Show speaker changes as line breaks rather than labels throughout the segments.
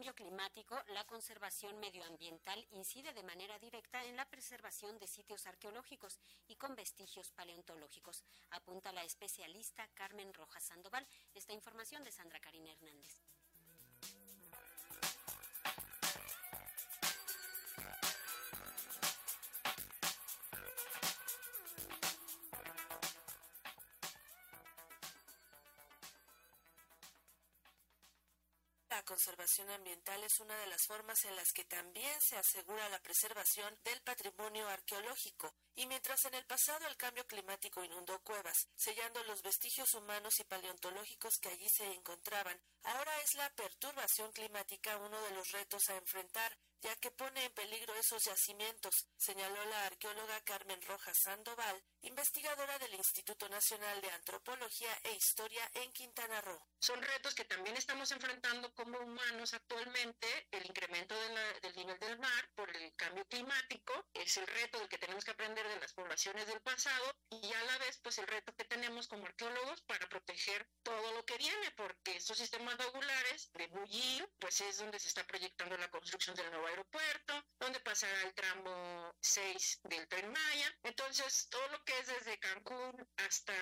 cambio climático, la conservación medioambiental incide de manera directa en la preservación de sitios arqueológicos y con vestigios paleontológicos, apunta la especialista Carmen Rojas Sandoval. Esta información de Sandra Karina Hernández.
La conservación ambiental es una de las formas en las que también se asegura la preservación del patrimonio arqueológico, y mientras en el pasado el cambio climático inundó cuevas, sellando los vestigios humanos y paleontológicos que allí se encontraban, ahora es la perturbación climática uno de los retos a enfrentar ya que pone en peligro esos yacimientos, señaló la arqueóloga Carmen Rojas Sandoval, investigadora del Instituto Nacional de Antropología e Historia en Quintana Roo.
Son retos que también estamos enfrentando como humanos actualmente, el incremento del nivel del mar por el cambio climático, es el reto del que tenemos que aprender de las poblaciones del pasado y a la vez pues el reto que tenemos como arqueólogos para proteger todo lo que viene, porque estos sistemas vagulares de bullir pues es donde se está proyectando la construcción del nuevo aeropuerto, donde pasará el tramo 6 del tren Maya. Entonces, todo lo que es desde Cancún hasta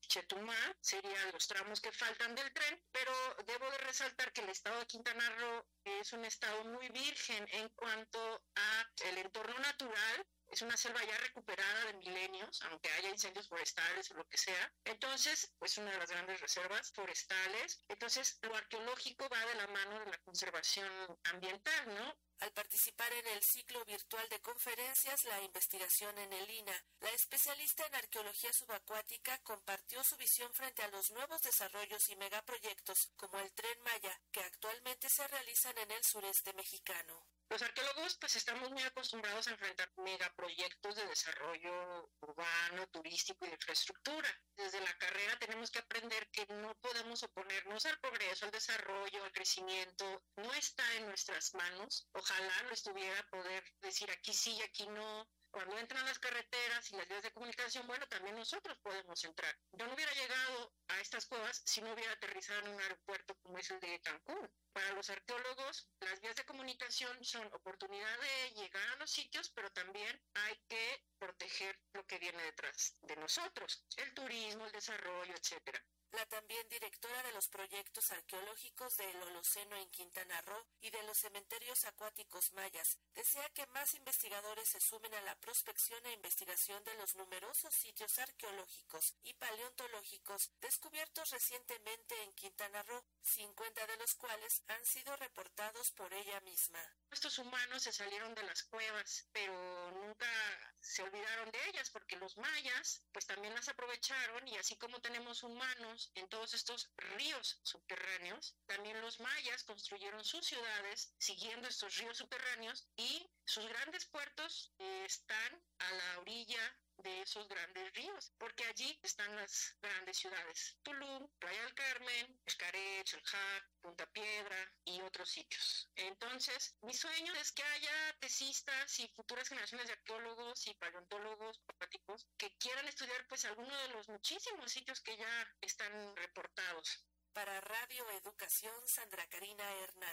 Chetumal serían los tramos que faltan del tren, pero debo de resaltar que el estado de Quintana Roo es un estado muy virgen en cuanto a el entorno natural es una selva ya recuperada de milenios, aunque haya incendios forestales o lo que sea. Entonces, pues una de las grandes reservas forestales. Entonces, lo arqueológico va de la mano de la conservación ambiental, ¿no?
Al participar en el ciclo virtual de conferencias La investigación en el INA, la especialista en arqueología subacuática compartió su visión frente a los nuevos desarrollos y megaproyectos como el tren Maya, que actualmente se realizan en el sureste mexicano.
Los arqueólogos pues estamos muy acostumbrados a enfrentar megaproyectos de desarrollo urbano, turístico y de infraestructura. Desde la carrera tenemos que aprender que no podemos oponernos al progreso, al desarrollo, al crecimiento. No está en nuestras manos. Ojalá lo estuviera poder decir aquí sí y aquí no, cuando entran las carreteras y las vías de comunicación, bueno, también nosotros podemos entrar. Yo no hubiera llegado a estas cuevas si no hubiera aterrizado en un aeropuerto como es el de Cancún. Para los arqueólogos, las vías de comunicación son oportunidad de llegar a los sitios, pero también hay que proteger lo que viene detrás de nosotros, el turismo, el desarrollo, etcétera
la también directora de los proyectos arqueológicos del Holoceno en Quintana Roo y de los cementerios acuáticos mayas, desea que más investigadores se sumen a la prospección e investigación de los numerosos sitios arqueológicos y paleontológicos descubiertos recientemente en Quintana Roo, 50 de los cuales han sido reportados por ella misma.
Estos humanos se salieron de las cuevas, pero nunca se olvidaron de ellas porque los mayas pues también las aprovecharon y así como tenemos humanos en todos estos ríos subterráneos. También los mayas construyeron sus ciudades siguiendo estos ríos subterráneos y sus grandes puertos eh, están a la orilla de esos grandes ríos, porque allí están las grandes ciudades, Tulum, Playa del Carmen, Escaret, Chalhac, Punta Piedra y otros sitios. Entonces, mi sueño es que haya tesistas y futuras generaciones de arqueólogos y paleontólogos acuáticos que quieran estudiar pues alguno de los muchísimos sitios que ya están reportados.
Para Radio Educación, Sandra Karina Hernán.